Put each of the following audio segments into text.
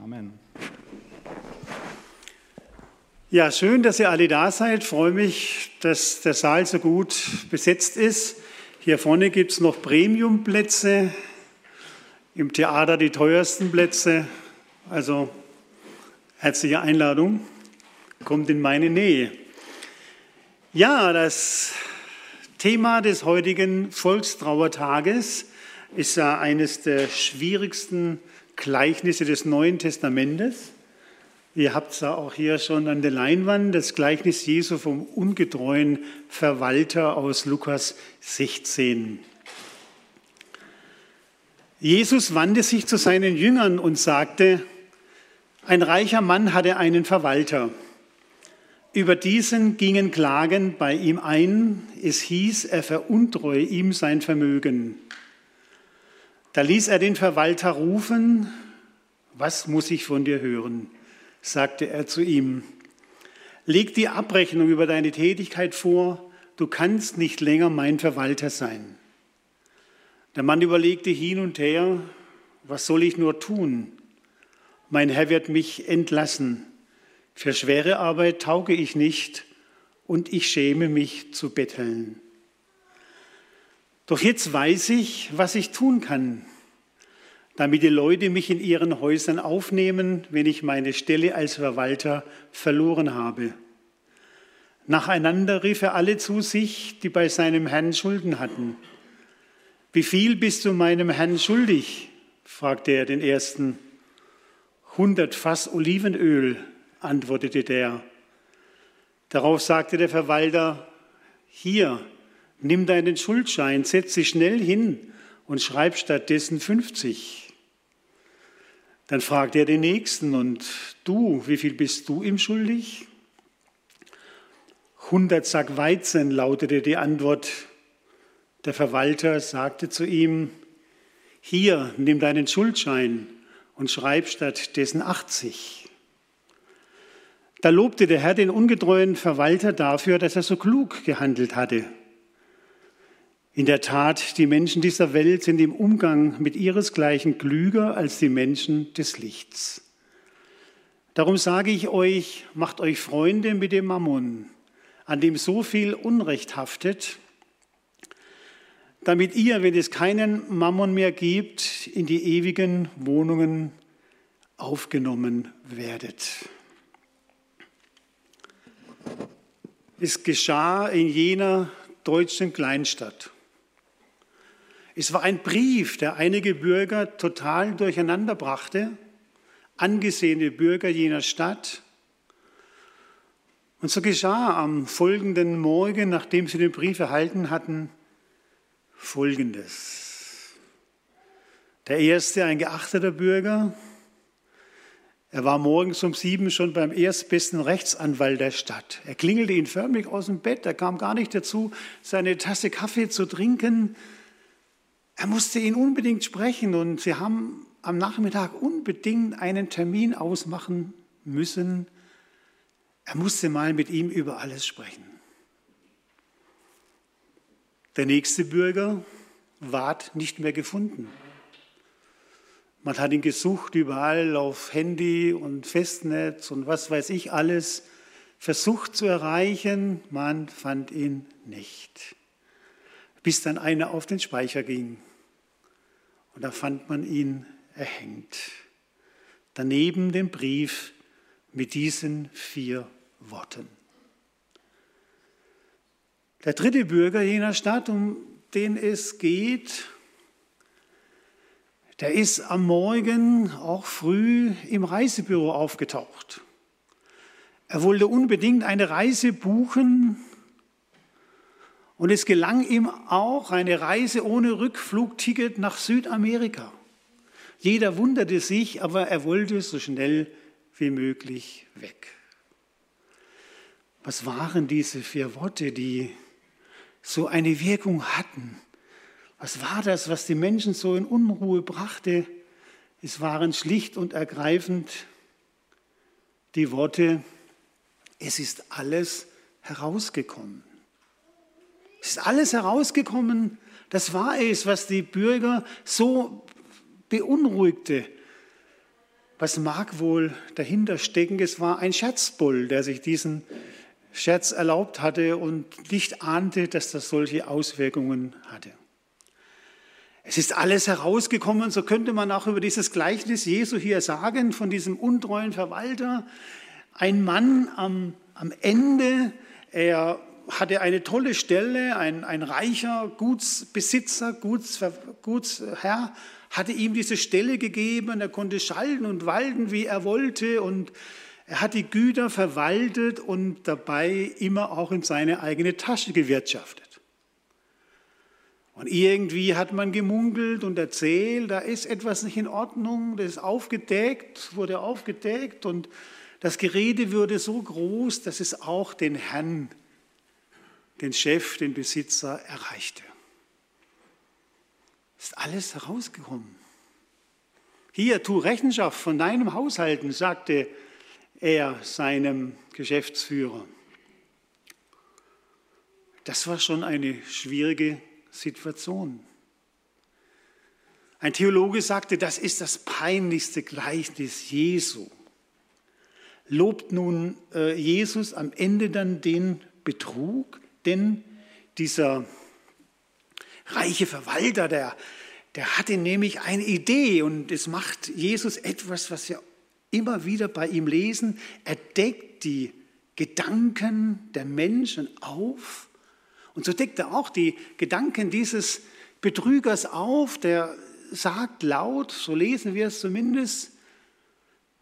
Amen. Ja, schön, dass ihr alle da seid. Ich freue mich, dass der Saal so gut besetzt ist. Hier vorne gibt es noch Premiumplätze, im Theater die teuersten Plätze. Also herzliche Einladung, kommt in meine Nähe. Ja, das Thema des heutigen Volkstrauertages ist ja eines der schwierigsten Gleichnisse des Neuen Testamentes. Ihr habt es auch hier schon an der Leinwand, das Gleichnis Jesu vom ungetreuen Verwalter aus Lukas 16. Jesus wandte sich zu seinen Jüngern und sagte, ein reicher Mann hatte einen Verwalter. Über diesen gingen Klagen bei ihm ein. Es hieß, er veruntreue ihm sein Vermögen. Da ließ er den Verwalter rufen. Was muss ich von dir hören? sagte er zu ihm. Leg die Abrechnung über deine Tätigkeit vor. Du kannst nicht länger mein Verwalter sein. Der Mann überlegte hin und her, was soll ich nur tun? Mein Herr wird mich entlassen. Für schwere Arbeit tauge ich nicht und ich schäme mich zu betteln. Doch jetzt weiß ich, was ich tun kann, damit die Leute mich in ihren Häusern aufnehmen, wenn ich meine Stelle als Verwalter verloren habe. Nacheinander rief er alle zu sich, die bei seinem Herrn Schulden hatten. Wie viel bist du meinem Herrn schuldig? fragte er den ersten. Hundert Fass Olivenöl, antwortete der. Darauf sagte der Verwalter, hier, nimm deinen Schuldschein, setz dich schnell hin und schreib stattdessen 50. Dann fragte er den Nächsten, und du, wie viel bist du ihm schuldig? 100 Sack Weizen lautete die Antwort. Der Verwalter sagte zu ihm, hier, nimm deinen Schuldschein und schreib stattdessen 80. Da lobte der Herr den ungetreuen Verwalter dafür, dass er so klug gehandelt hatte. In der Tat, die Menschen dieser Welt sind im Umgang mit ihresgleichen klüger als die Menschen des Lichts. Darum sage ich euch, macht euch Freunde mit dem Mammon, an dem so viel Unrecht haftet, damit ihr, wenn es keinen Mammon mehr gibt, in die ewigen Wohnungen aufgenommen werdet. Es geschah in jener deutschen Kleinstadt. Es war ein Brief, der einige Bürger total durcheinander brachte, angesehene Bürger jener Stadt. Und so geschah am folgenden Morgen, nachdem sie den Brief erhalten hatten, Folgendes. Der erste, ein geachteter Bürger, er war morgens um sieben schon beim erstbesten Rechtsanwalt der Stadt. Er klingelte ihn förmlich aus dem Bett, er kam gar nicht dazu, seine Tasse Kaffee zu trinken. Er musste ihn unbedingt sprechen und sie haben am Nachmittag unbedingt einen Termin ausmachen müssen. Er musste mal mit ihm über alles sprechen. Der nächste Bürger ward nicht mehr gefunden. Man hat ihn gesucht überall auf Handy und Festnetz und was weiß ich alles, versucht zu erreichen, man fand ihn nicht. Bis dann einer auf den Speicher ging und da fand man ihn erhängt. Daneben den Brief mit diesen vier Worten. Der dritte Bürger jener Stadt, um den es geht, der ist am Morgen auch früh im Reisebüro aufgetaucht. Er wollte unbedingt eine Reise buchen und es gelang ihm auch eine Reise ohne Rückflugticket nach Südamerika. Jeder wunderte sich, aber er wollte so schnell wie möglich weg. Was waren diese vier Worte, die so eine Wirkung hatten? Was war das, was die Menschen so in Unruhe brachte? Es waren schlicht und ergreifend die Worte, es ist alles herausgekommen. Es ist alles herausgekommen. Das war es, was die Bürger so beunruhigte. Was mag wohl dahinter stecken? Es war ein Scherzbull, der sich diesen Scherz erlaubt hatte und nicht ahnte, dass das solche Auswirkungen hatte. Es ist alles herausgekommen, so könnte man auch über dieses Gleichnis Jesu hier sagen, von diesem untreuen Verwalter. Ein Mann am, am Ende, er hatte eine tolle Stelle, ein, ein reicher Gutsbesitzer, Guts, Gutsherr, hatte ihm diese Stelle gegeben, er konnte schalten und walten, wie er wollte. Und er hat die Güter verwaltet und dabei immer auch in seine eigene Tasche gewirtschaftet. Und irgendwie hat man gemunkelt und erzählt, da ist etwas nicht in Ordnung, das ist aufgedeckt, wurde aufgedeckt. Und das Gerede würde so groß, dass es auch den Herrn, den Chef, den Besitzer erreichte. Ist alles herausgekommen. Hier, tu Rechenschaft von deinem Haushalten, sagte er seinem Geschäftsführer. Das war schon eine schwierige Situation. Ein Theologe sagte, das ist das peinlichste Gleichnis Jesu. Lobt nun äh, Jesus am Ende dann den Betrug? Denn dieser reiche Verwalter, der, der hatte nämlich eine Idee und es macht Jesus etwas, was wir immer wieder bei ihm lesen. Er deckt die Gedanken der Menschen auf und so deckt er auch die Gedanken dieses Betrügers auf, der sagt laut, so lesen wir es zumindest,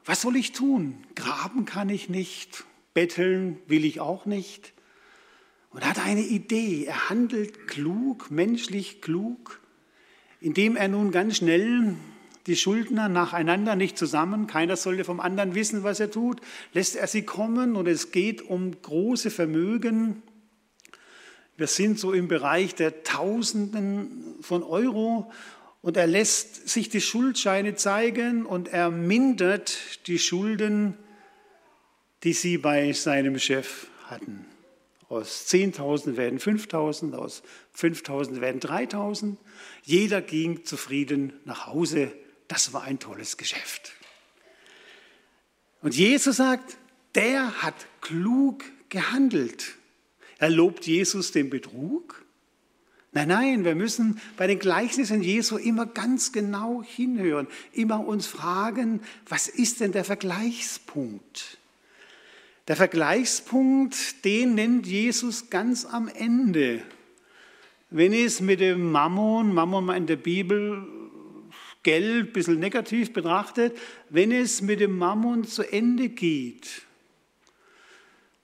was soll ich tun? Graben kann ich nicht, betteln will ich auch nicht und hat eine Idee. Er handelt klug, menschlich klug, indem er nun ganz schnell die Schuldner nacheinander, nicht zusammen, keiner sollte vom anderen wissen, was er tut, lässt er sie kommen und es geht um große Vermögen. Wir sind so im Bereich der Tausenden von Euro und er lässt sich die Schuldscheine zeigen und er mindert die Schulden, die sie bei seinem Chef hatten. Aus 10.000 werden 5.000, aus 5.000 werden 3.000. Jeder ging zufrieden nach Hause. Das war ein tolles Geschäft. Und Jesus sagt, der hat klug gehandelt. Er lobt Jesus den Betrug. Nein, nein, wir müssen bei den Gleichnissen Jesu immer ganz genau hinhören, immer uns fragen, was ist denn der Vergleichspunkt? Der Vergleichspunkt, den nennt Jesus ganz am Ende. Wenn es mit dem Mammon, Mammon in der Bibel Geld ein bisschen negativ betrachtet, wenn es mit dem Mammon zu Ende geht,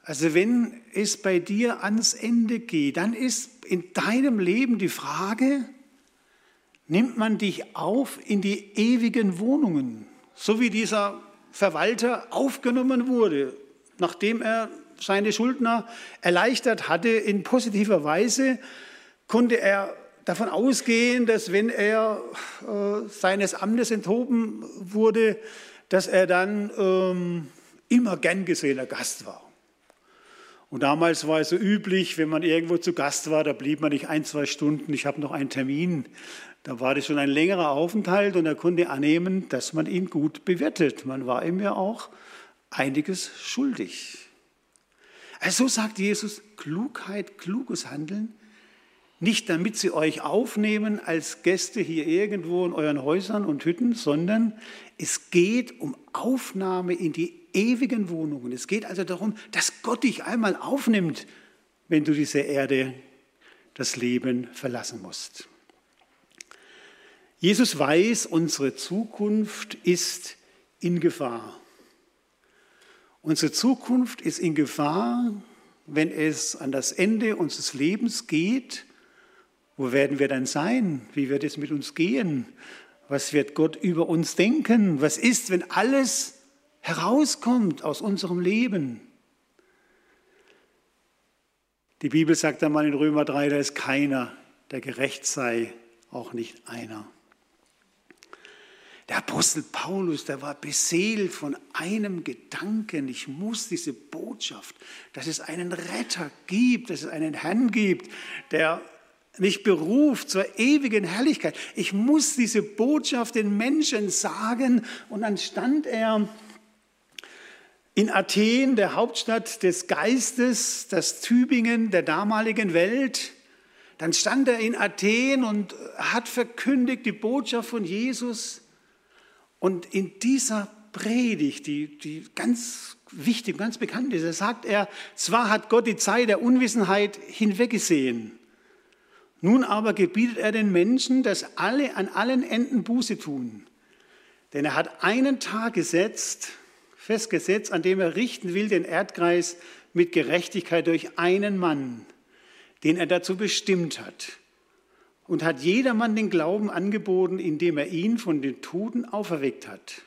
also wenn es bei dir ans Ende geht, dann ist in deinem Leben die Frage, nimmt man dich auf in die ewigen Wohnungen, so wie dieser Verwalter aufgenommen wurde nachdem er seine Schuldner erleichtert hatte in positiver Weise, konnte er davon ausgehen, dass wenn er äh, seines Amtes enthoben wurde, dass er dann ähm, immer gern gesehener Gast war. Und damals war es so üblich, wenn man irgendwo zu Gast war, da blieb man nicht ein, zwei Stunden, ich habe noch einen Termin. Da war das schon ein längerer Aufenthalt und er konnte annehmen, dass man ihn gut bewirtet. Man war ihm ja auch einiges schuldig. Also so sagt Jesus, Klugheit, kluges Handeln, nicht damit sie euch aufnehmen als Gäste hier irgendwo in euren Häusern und Hütten, sondern es geht um Aufnahme in die ewigen Wohnungen. Es geht also darum, dass Gott dich einmal aufnimmt, wenn du diese Erde, das Leben verlassen musst. Jesus weiß, unsere Zukunft ist in Gefahr. Unsere Zukunft ist in Gefahr, wenn es an das Ende unseres Lebens geht. Wo werden wir dann sein? Wie wird es mit uns gehen? Was wird Gott über uns denken? Was ist, wenn alles herauskommt aus unserem Leben? Die Bibel sagt einmal in Römer 3, da ist keiner, der gerecht sei, auch nicht einer. Der Apostel Paulus, der war beseelt von einem Gedanken, ich muss diese Botschaft, dass es einen Retter gibt, dass es einen Herrn gibt, der mich beruft zur ewigen Herrlichkeit. Ich muss diese Botschaft den Menschen sagen. Und dann stand er in Athen, der Hauptstadt des Geistes, das Tübingen der damaligen Welt. Dann stand er in Athen und hat verkündigt die Botschaft von Jesus. Und in dieser Predigt, die, die ganz wichtig, ganz bekannt ist, sagt er, zwar hat Gott die Zeit der Unwissenheit hinweggesehen, nun aber gebietet er den Menschen, dass alle an allen Enden Buße tun. Denn er hat einen Tag gesetzt, festgesetzt, an dem er richten will den Erdkreis mit Gerechtigkeit durch einen Mann, den er dazu bestimmt hat. Und hat jedermann den Glauben angeboten, indem er ihn von den Toten auferweckt hat.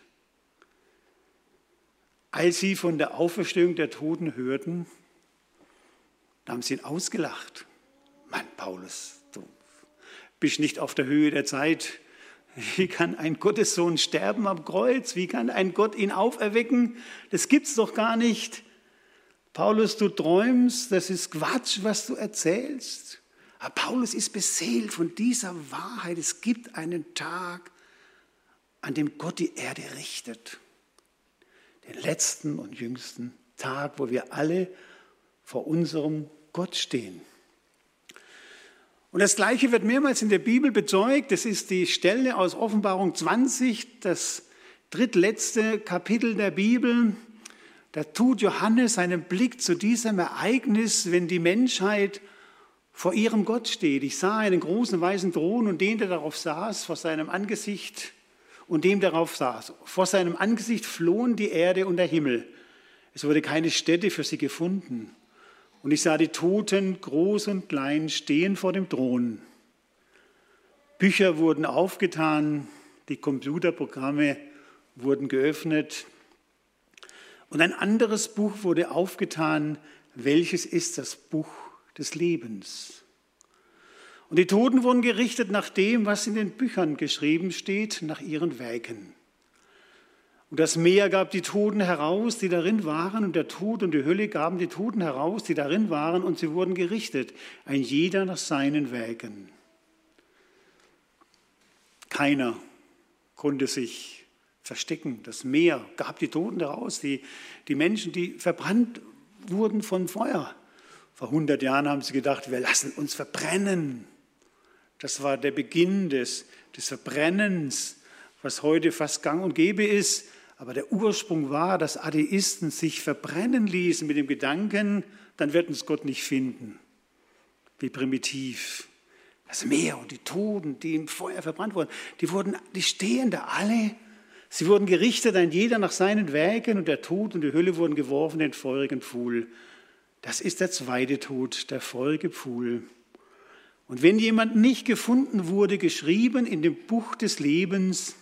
Als sie von der Auferstehung der Toten hörten, haben sie ihn ausgelacht. Mann, Paulus, bist nicht auf der Höhe der Zeit. Wie kann ein Gottessohn sterben am Kreuz? Wie kann ein Gott ihn auferwecken? Das gibt's doch gar nicht. Paulus, du träumst, das ist Quatsch, was du erzählst. Aber Paulus ist beseelt von dieser Wahrheit. Es gibt einen Tag, an dem Gott die Erde richtet. Den letzten und jüngsten Tag, wo wir alle vor unserem Gott stehen. Und das Gleiche wird mehrmals in der Bibel bezeugt. Das ist die Stelle aus Offenbarung 20, das drittletzte Kapitel der Bibel. Da tut Johannes seinen Blick zu diesem Ereignis, wenn die Menschheit vor ihrem Gott steht. Ich sah einen großen weißen Thron und den, der darauf saß, vor seinem Angesicht und dem darauf saß. Vor seinem Angesicht flohen die Erde und der Himmel. Es wurde keine Stätte für sie gefunden. Und ich sah die Toten, groß und klein, stehen vor dem Thron. Bücher wurden aufgetan, die Computerprogramme wurden geöffnet. Und ein anderes Buch wurde aufgetan, welches ist das Buch des Lebens. Und die Toten wurden gerichtet nach dem, was in den Büchern geschrieben steht, nach ihren Werken. Und das Meer gab die Toten heraus, die darin waren, und der Tod und die Hölle gaben die Toten heraus, die darin waren, und sie wurden gerichtet, ein jeder nach seinen Werken. Keiner konnte sich verstecken. Das Meer gab die Toten heraus, die, die Menschen, die verbrannt wurden von Feuer. Vor 100 Jahren haben sie gedacht, wir lassen uns verbrennen. Das war der Beginn des, des Verbrennens, was heute fast gang und gäbe ist. Aber der Ursprung war, dass Atheisten sich verbrennen ließen mit dem Gedanken, dann wird uns Gott nicht finden. Wie primitiv. Das Meer und die Toten, die im Feuer verbrannt wurden, die, wurden, die stehen da alle. Sie wurden gerichtet, ein jeder nach seinen Werken, und der Tod und die Hölle wurden geworfen in den feurigen Pfuhl. Das ist der zweite Tod, der feurige Pfuhl. Und wenn jemand nicht gefunden wurde, geschrieben in dem Buch des Lebens,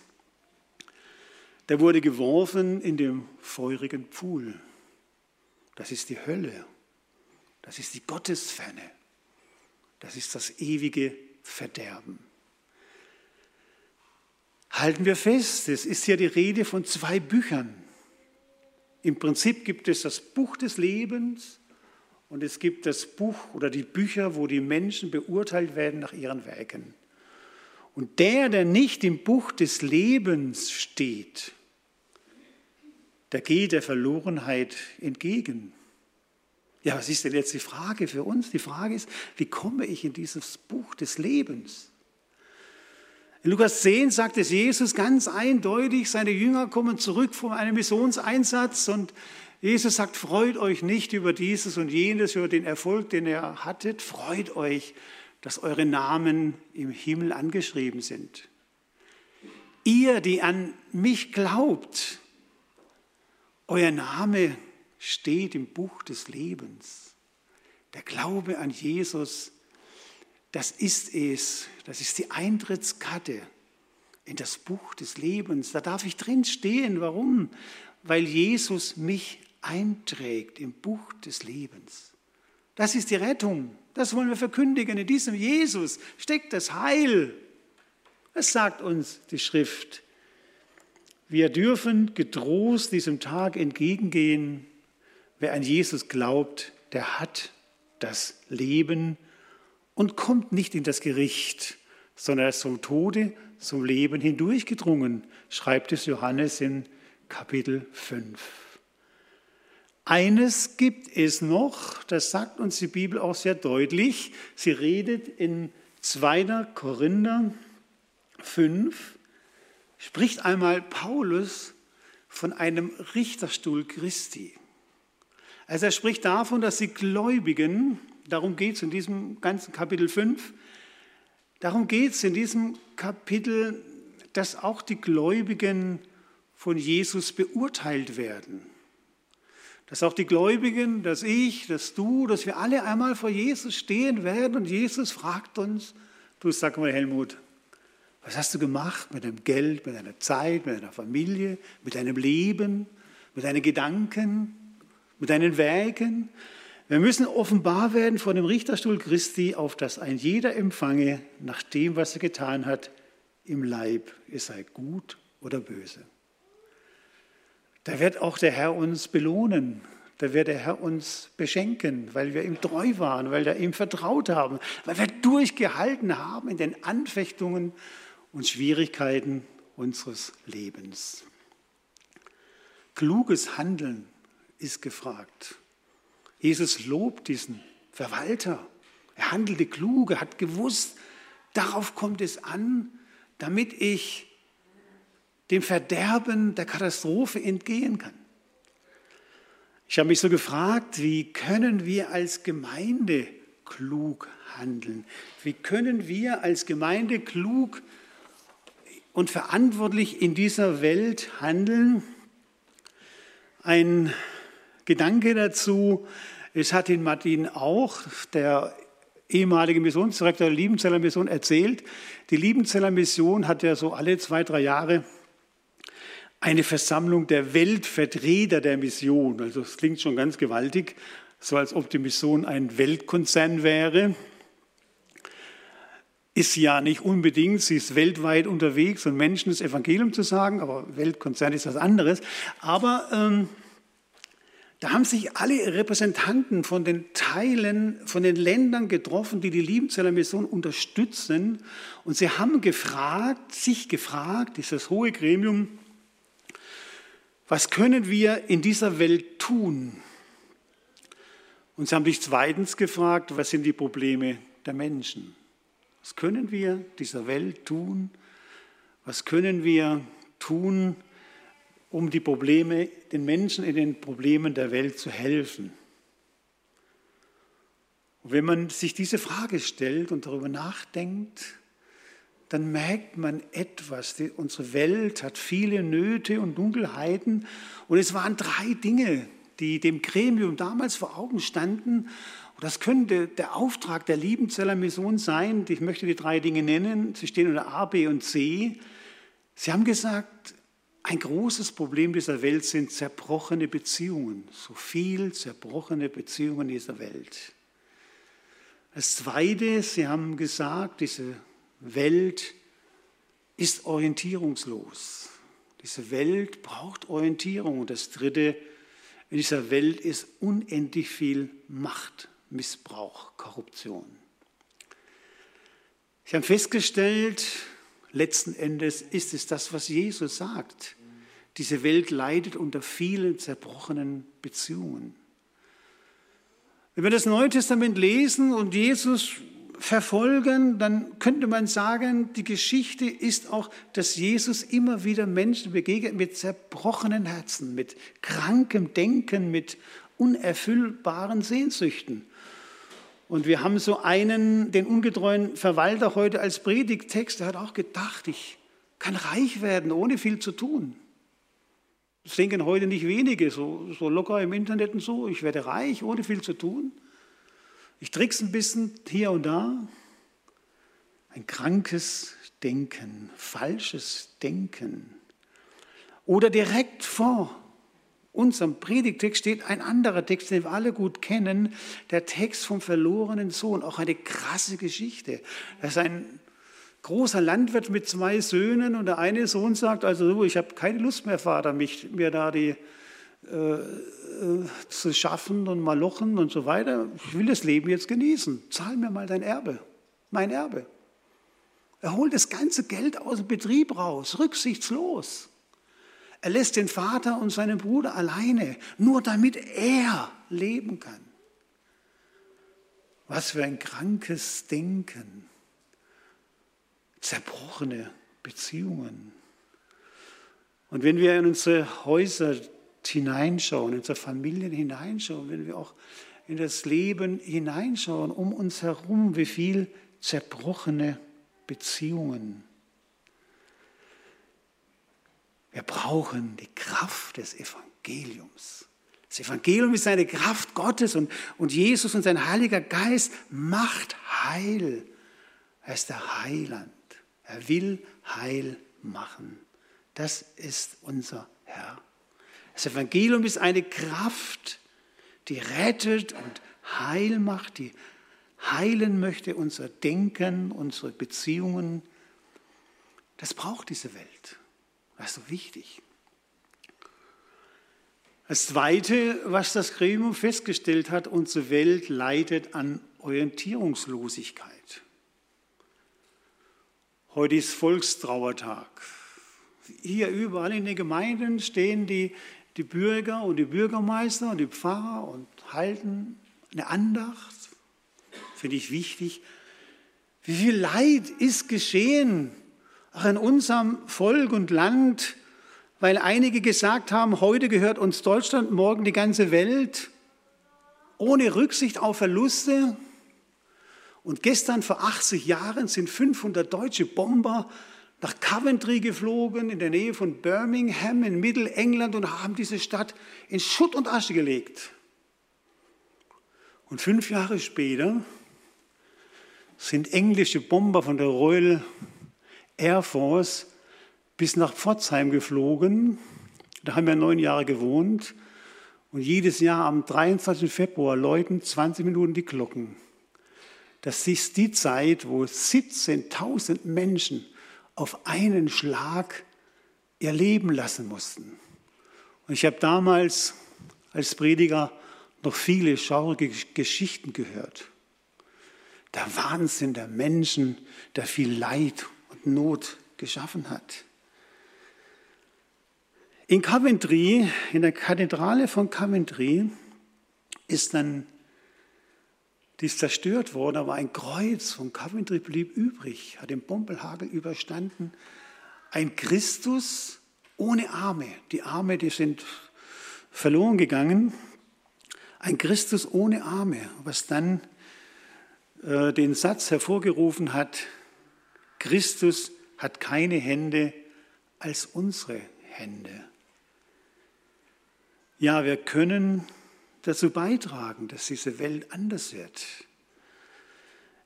der wurde geworfen in den feurigen Pfuhl. Das ist die Hölle. Das ist die Gottesferne. Das ist das ewige Verderben. Halten wir fest, es ist ja die Rede von zwei Büchern. Im Prinzip gibt es das Buch des Lebens und es gibt das Buch oder die Bücher, wo die Menschen beurteilt werden nach ihren Werken. Und der, der nicht im Buch des Lebens steht, der geht der Verlorenheit entgegen. Ja, was ist denn jetzt die Frage für uns? Die Frage ist, wie komme ich in dieses Buch des Lebens? In Lukas 10 sagt es Jesus ganz eindeutig, seine Jünger kommen zurück von einem Missionseinsatz und Jesus sagt, freut euch nicht über dieses und jenes, über den Erfolg, den ihr hattet, freut euch, dass eure Namen im Himmel angeschrieben sind. Ihr, die an mich glaubt, euer Name steht im Buch des Lebens. Der Glaube an Jesus, das ist es, das ist die Eintrittskarte in das Buch des Lebens. Da darf ich drin stehen. Warum? Weil Jesus mich einträgt im Buch des Lebens. Das ist die Rettung. Das wollen wir verkündigen. In diesem Jesus steckt das Heil. Das sagt uns die Schrift. Wir dürfen getrost diesem Tag entgegengehen. Wer an Jesus glaubt, der hat das Leben und kommt nicht in das Gericht, sondern er ist vom Tode zum Leben hindurchgedrungen, schreibt es Johannes in Kapitel 5. Eines gibt es noch, das sagt uns die Bibel auch sehr deutlich. Sie redet in 2. Korinther 5, spricht einmal Paulus von einem Richterstuhl Christi. Also er spricht davon, dass die Gläubigen, darum geht es in diesem ganzen Kapitel 5, darum geht es in diesem Kapitel, dass auch die Gläubigen von Jesus beurteilt werden. Dass auch die Gläubigen, dass ich, dass du, dass wir alle einmal vor Jesus stehen werden und Jesus fragt uns, du sag mal Helmut, was hast du gemacht mit deinem Geld, mit deiner Zeit, mit deiner Familie, mit deinem Leben, mit deinen Gedanken, mit deinen Werken? Wir müssen offenbar werden vor dem Richterstuhl Christi, auf das ein jeder empfange nach dem, was er getan hat im Leib, es sei gut oder böse. Da wird auch der Herr uns belohnen. Da wird der Herr uns beschenken, weil wir ihm treu waren, weil wir ihm vertraut haben, weil wir durchgehalten haben in den Anfechtungen und Schwierigkeiten unseres Lebens. Kluges Handeln ist gefragt. Jesus lobt diesen Verwalter. Er handelte klug, er hat gewusst, darauf kommt es an, damit ich dem Verderben der Katastrophe entgehen kann. Ich habe mich so gefragt, wie können wir als Gemeinde klug handeln? Wie können wir als Gemeinde klug und verantwortlich in dieser Welt handeln? Ein Gedanke dazu, es hat ihn Martin auch, der ehemalige Missionsdirektor der Liebenzeller Mission, erzählt. Die Liebenzeller Mission hat ja so alle zwei, drei Jahre eine Versammlung der Weltvertreter der Mission. Also es klingt schon ganz gewaltig, so als ob die Mission ein Weltkonzern wäre. Ist ja nicht unbedingt, sie ist weltweit unterwegs und Menschen das Evangelium zu sagen, aber Weltkonzern ist was anderes. Aber ähm, da haben sich alle Repräsentanten von den Teilen, von den Ländern getroffen, die die Liebenzeller Mission unterstützen. Und sie haben gefragt, sich gefragt, dieses hohe Gremium, was können wir in dieser Welt tun? Und sie haben sich zweitens gefragt, was sind die Probleme der Menschen? Was können wir dieser Welt tun? Was können wir tun, um die Probleme, den Menschen in den Problemen der Welt zu helfen? Und wenn man sich diese Frage stellt und darüber nachdenkt, dann merkt man etwas. Die, unsere Welt hat viele Nöte und Dunkelheiten. Und es waren drei Dinge, die dem Gremium damals vor Augen standen. Und das könnte der Auftrag der Liebenzeller Mission sein. Ich möchte die drei Dinge nennen. Sie stehen unter A, B und C. Sie haben gesagt, ein großes Problem dieser Welt sind zerbrochene Beziehungen. So viel zerbrochene Beziehungen in dieser Welt. Das Zweite, Sie haben gesagt, diese Welt ist orientierungslos. Diese Welt braucht Orientierung. Und das Dritte, in dieser Welt ist unendlich viel Macht, Missbrauch, Korruption. Sie haben festgestellt, letzten Endes ist es das, was Jesus sagt. Diese Welt leidet unter vielen zerbrochenen Beziehungen. Wenn wir das Neue Testament lesen und Jesus verfolgen, dann könnte man sagen, die Geschichte ist auch, dass Jesus immer wieder Menschen begegnet mit zerbrochenen Herzen, mit krankem Denken, mit unerfüllbaren Sehnsüchten. Und wir haben so einen, den ungetreuen Verwalter heute als Predigtext, der hat auch gedacht, ich kann reich werden, ohne viel zu tun. Das denken heute nicht wenige, so, so locker im Internet und so, ich werde reich, ohne viel zu tun. Ich trickse ein bisschen hier und da. Ein krankes Denken, falsches Denken. Oder direkt vor unserem Predigtext steht ein anderer Text, den wir alle gut kennen, der Text vom verlorenen Sohn, auch eine krasse Geschichte. Das ist ein großer Landwirt mit zwei Söhnen und der eine Sohn sagt, also ich habe keine Lust mehr, Vater, mich, mir da die zu schaffen und malochen und so weiter. Ich will das Leben jetzt genießen. Zahl mir mal dein Erbe. mein Erbe. Er holt das ganze Geld aus dem Betrieb raus, rücksichtslos. Er lässt den Vater und seinen Bruder alleine, nur damit er leben kann. Was für ein krankes Denken. Zerbrochene Beziehungen. Und wenn wir in unsere Häuser hineinschauen, in unsere Familien hineinschauen, wenn wir auch in das Leben hineinschauen, um uns herum, wie viel zerbrochene Beziehungen. Wir brauchen die Kraft des Evangeliums. Das Evangelium ist eine Kraft Gottes und, und Jesus und sein Heiliger Geist macht Heil. Er ist der Heiland. Er will Heil machen. Das ist unser Herr. Das Evangelium ist eine Kraft, die rettet und heil macht, die heilen möchte unser Denken, unsere Beziehungen. Das braucht diese Welt. Das ist so wichtig. Das Zweite, was das Gremium festgestellt hat, unsere Welt leidet an Orientierungslosigkeit. Heute ist Volkstrauertag. Hier überall in den Gemeinden stehen die die Bürger und die Bürgermeister und die Pfarrer und halten eine Andacht. Finde ich wichtig. Wie viel Leid ist geschehen, auch in unserem Volk und Land, weil einige gesagt haben, heute gehört uns Deutschland, morgen die ganze Welt, ohne Rücksicht auf Verluste. Und gestern vor 80 Jahren sind 500 deutsche Bomber nach Coventry geflogen, in der Nähe von Birmingham in Mittelengland und haben diese Stadt in Schutt und Asche gelegt. Und fünf Jahre später sind englische Bomber von der Royal Air Force bis nach Pforzheim geflogen. Da haben wir neun Jahre gewohnt. Und jedes Jahr am 23. Februar läuten 20 Minuten die Glocken. Das ist die Zeit, wo 17.000 Menschen auf einen Schlag ihr Leben lassen mussten. Und ich habe damals als Prediger noch viele schaurige Geschichten gehört. Der Wahnsinn der Menschen, der viel Leid und Not geschaffen hat. In Coventry, in der Kathedrale von Coventry, ist dann die ist zerstört worden, aber ein Kreuz von Coventry blieb übrig, hat den Bombelhagel überstanden. Ein Christus ohne Arme. Die Arme, die sind verloren gegangen. Ein Christus ohne Arme, was dann äh, den Satz hervorgerufen hat, Christus hat keine Hände als unsere Hände. Ja, wir können dazu beitragen, dass diese Welt anders wird.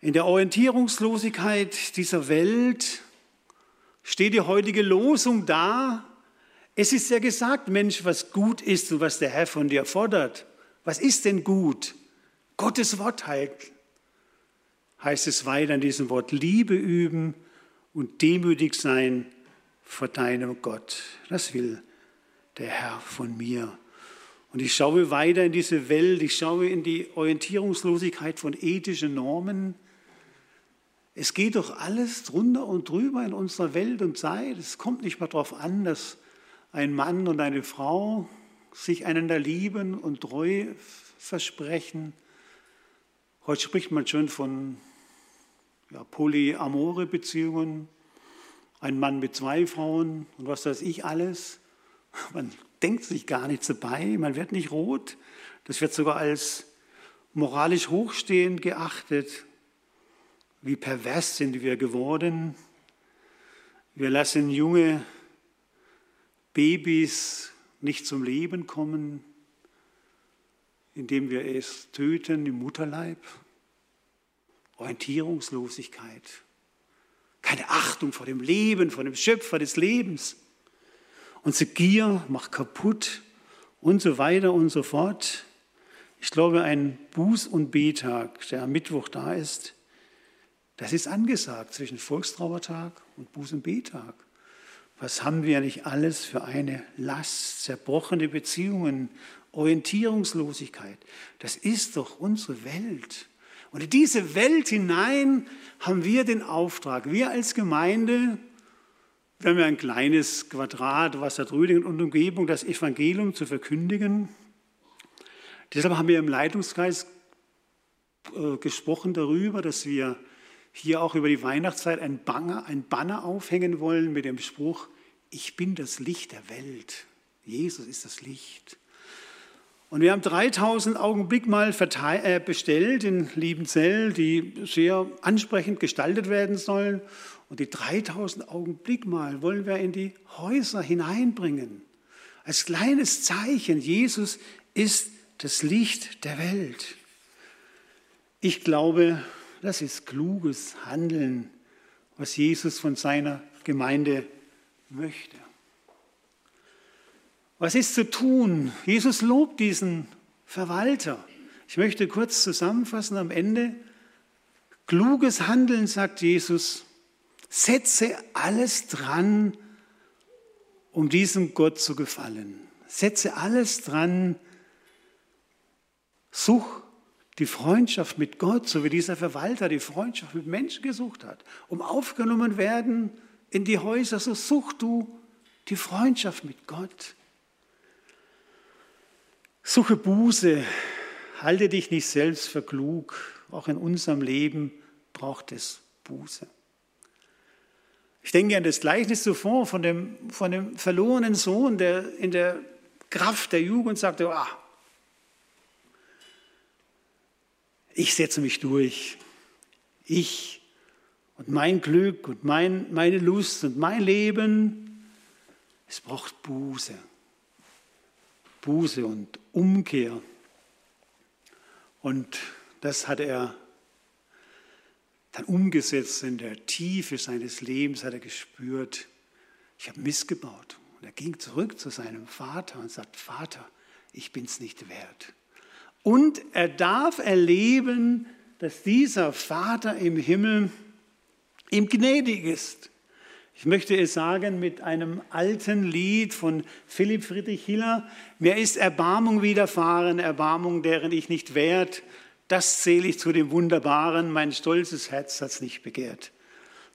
In der Orientierungslosigkeit dieser Welt steht die heutige Losung da. Es ist ja gesagt, Mensch, was gut ist und was der Herr von dir fordert. Was ist denn gut? Gottes Wort halt, heißt es weiter in diesem Wort, Liebe üben und demütig sein vor deinem Gott. Das will der Herr von mir. Und ich schaue weiter in diese Welt, ich schaue in die Orientierungslosigkeit von ethischen Normen. Es geht doch alles drunter und drüber in unserer Welt und Zeit. Es kommt nicht mal darauf an, dass ein Mann und eine Frau sich einander lieben und treu versprechen. Heute spricht man schon von ja, polyamore Beziehungen, ein Mann mit zwei Frauen und was weiß ich alles. Man denkt sich gar nichts dabei, man wird nicht rot. Das wird sogar als moralisch hochstehend geachtet. Wie pervers sind wir geworden. Wir lassen junge Babys nicht zum Leben kommen, indem wir es töten im Mutterleib. Orientierungslosigkeit. Keine Achtung vor dem Leben, vor dem Schöpfer des Lebens. Unsere Gier macht kaputt und so weiter und so fort. Ich glaube, ein Buß- und Betag, der am Mittwoch da ist, das ist angesagt zwischen Volkstrauertag und Buß- und Betag. Was haben wir nicht alles für eine Last, zerbrochene Beziehungen, Orientierungslosigkeit? Das ist doch unsere Welt. Und in diese Welt hinein haben wir den Auftrag, wir als Gemeinde, wir haben ja ein kleines Quadrat, Wassertrüdingen und Umgebung, das Evangelium zu verkündigen. Deshalb haben wir im Leitungskreis äh, gesprochen darüber, dass wir hier auch über die Weihnachtszeit ein Banner, ein Banner aufhängen wollen mit dem Spruch, ich bin das Licht der Welt. Jesus ist das Licht. Und wir haben 3000 Augenblick mal äh, bestellt in Liebenzell, die sehr ansprechend gestaltet werden sollen. Und die 3000 Augenblick mal wollen wir in die Häuser hineinbringen. Als kleines Zeichen, Jesus ist das Licht der Welt. Ich glaube, das ist kluges Handeln, was Jesus von seiner Gemeinde möchte. Was ist zu tun? Jesus lobt diesen Verwalter. Ich möchte kurz zusammenfassen am Ende. Kluges Handeln, sagt Jesus, setze alles dran, um diesem Gott zu gefallen. Setze alles dran, such die Freundschaft mit Gott, so wie dieser Verwalter die Freundschaft mit Menschen gesucht hat, um aufgenommen werden in die Häuser, so such du die Freundschaft mit Gott. Suche Buße, halte dich nicht selbst für klug. Auch in unserem Leben braucht es Buße. Ich denke an das Gleichnis zuvor von dem, von dem verlorenen Sohn, der in der Kraft der Jugend sagte, ah, ich setze mich durch. Ich und mein Glück und mein, meine Lust und mein Leben, es braucht Buße. Buße und Umkehr. Und das hat er dann umgesetzt in der Tiefe seines Lebens, hat er gespürt, ich habe missgebaut. Und er ging zurück zu seinem Vater und sagt, Vater, ich bin es nicht wert. Und er darf erleben, dass dieser Vater im Himmel ihm gnädig ist. Ich möchte es sagen mit einem alten Lied von Philipp Friedrich Hiller. Mir ist Erbarmung widerfahren, Erbarmung, deren ich nicht wert. Das zähle ich zu dem Wunderbaren, mein stolzes Herz hat es nicht begehrt.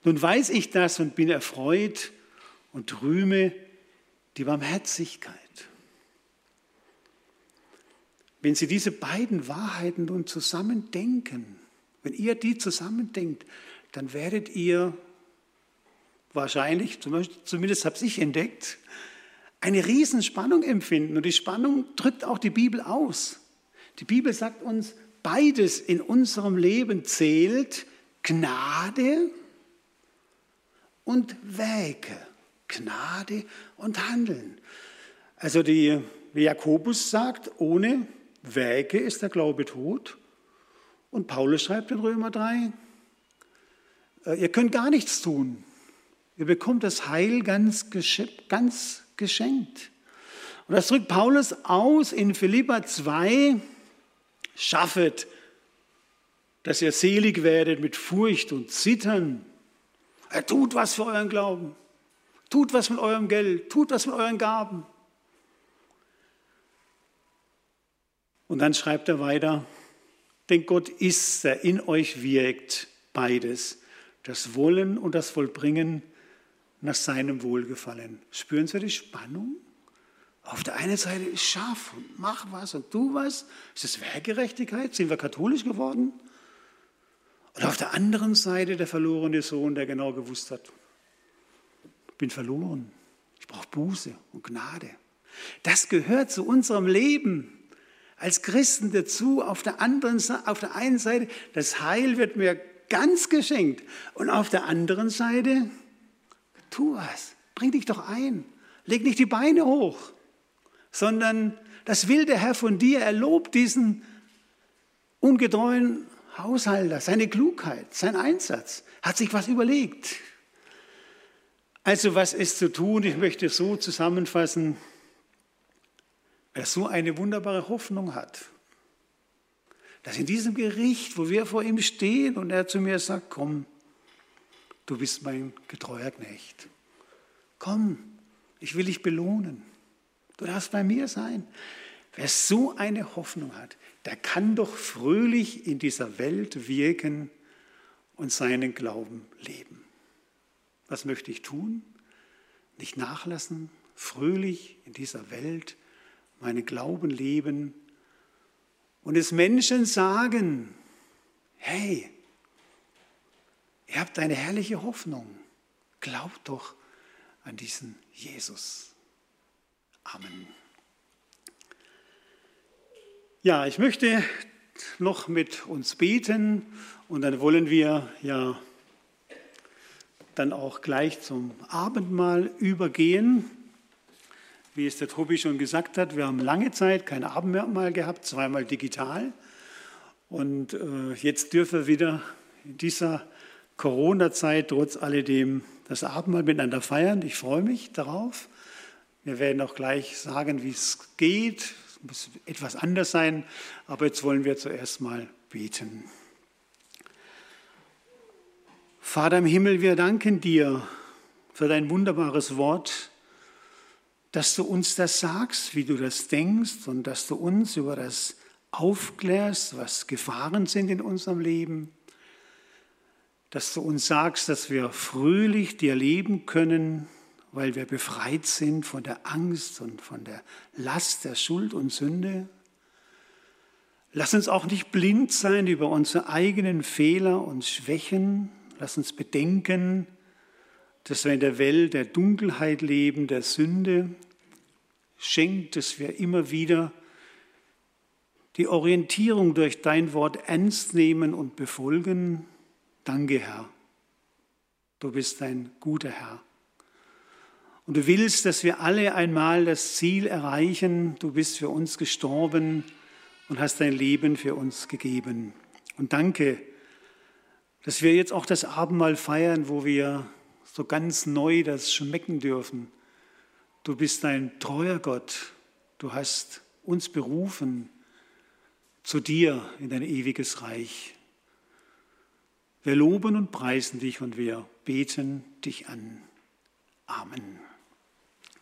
Nun weiß ich das und bin erfreut und rühme die Barmherzigkeit. Wenn Sie diese beiden Wahrheiten nun zusammen denken, wenn ihr die zusammendenkt, dann werdet ihr wahrscheinlich, zumindest habe ich entdeckt, eine Riesenspannung empfinden. Und die Spannung drückt auch die Bibel aus. Die Bibel sagt uns, beides in unserem Leben zählt, Gnade und Werke. Gnade und Handeln. Also die, wie Jakobus sagt, ohne Werke ist der Glaube tot. Und Paulus schreibt in Römer 3, äh, ihr könnt gar nichts tun. Ihr bekommt das Heil ganz, ganz geschenkt. Und das drückt Paulus aus in Philippa 2, schaffet, dass ihr selig werdet mit Furcht und Zittern. Er tut was für euren Glauben. Tut was mit eurem Geld. Tut was mit euren Gaben. Und dann schreibt er weiter, denn Gott ist, der in euch wirkt, beides, das Wollen und das Vollbringen nach seinem Wohlgefallen. Spüren Sie die Spannung? Auf der einen Seite ist scharf und mach was und tu was. Ist das Wehrgerechtigkeit? Sind wir katholisch geworden? Und auf der anderen Seite der verlorene Sohn, der genau gewusst hat, ich bin verloren. Ich brauche Buße und Gnade. Das gehört zu unserem Leben als Christen dazu. Auf der, anderen, auf der einen Seite, das Heil wird mir ganz geschenkt. Und auf der anderen Seite, tu was, bring dich doch ein. Leg nicht die Beine hoch, sondern das will der Herr von dir. Er lobt diesen ungetreuen Haushalter, seine Klugheit, sein Einsatz, hat sich was überlegt. Also was ist zu tun? Ich möchte so zusammenfassen. Wer so eine wunderbare Hoffnung hat, dass in diesem Gericht, wo wir vor ihm stehen und er zu mir sagt, komm, du bist mein getreuer Knecht. Komm, ich will dich belohnen. Du darfst bei mir sein. Wer so eine Hoffnung hat, der kann doch fröhlich in dieser Welt wirken und seinen Glauben leben. Was möchte ich tun? Nicht nachlassen, fröhlich in dieser Welt meinen Glauben leben und es Menschen sagen, hey, ihr habt eine herrliche Hoffnung, glaubt doch an diesen Jesus. Amen. Ja, ich möchte noch mit uns beten und dann wollen wir ja dann auch gleich zum Abendmahl übergehen. Wie es der Tobi schon gesagt hat, wir haben lange Zeit kein Abendmahl gehabt, zweimal digital. Und äh, jetzt dürfen wir wieder in dieser Corona-Zeit trotz alledem das Abendmahl miteinander feiern. Ich freue mich darauf. Wir werden auch gleich sagen, wie es geht, muss etwas anders sein, aber jetzt wollen wir zuerst mal beten. Vater im Himmel, wir danken dir für dein wunderbares Wort, dass du uns das sagst, wie du das denkst und dass du uns über das aufklärst, was Gefahren sind in unserem Leben, dass du uns sagst, dass wir fröhlich dir leben können, weil wir befreit sind von der Angst und von der Last der Schuld und Sünde. Lass uns auch nicht blind sein über unsere eigenen Fehler und Schwächen. Lass uns bedenken, dass wir in der Welt der Dunkelheit leben, der Sünde. Schenkt, dass wir immer wieder die Orientierung durch dein Wort ernst nehmen und befolgen. Danke, Herr. Du bist ein guter Herr. Und du willst, dass wir alle einmal das Ziel erreichen. Du bist für uns gestorben und hast dein Leben für uns gegeben. Und danke, dass wir jetzt auch das Abendmahl feiern, wo wir so ganz neu das schmecken dürfen. Du bist ein treuer Gott. Du hast uns berufen zu dir in dein ewiges Reich. Wir loben und preisen dich und wir beten dich an. Amen.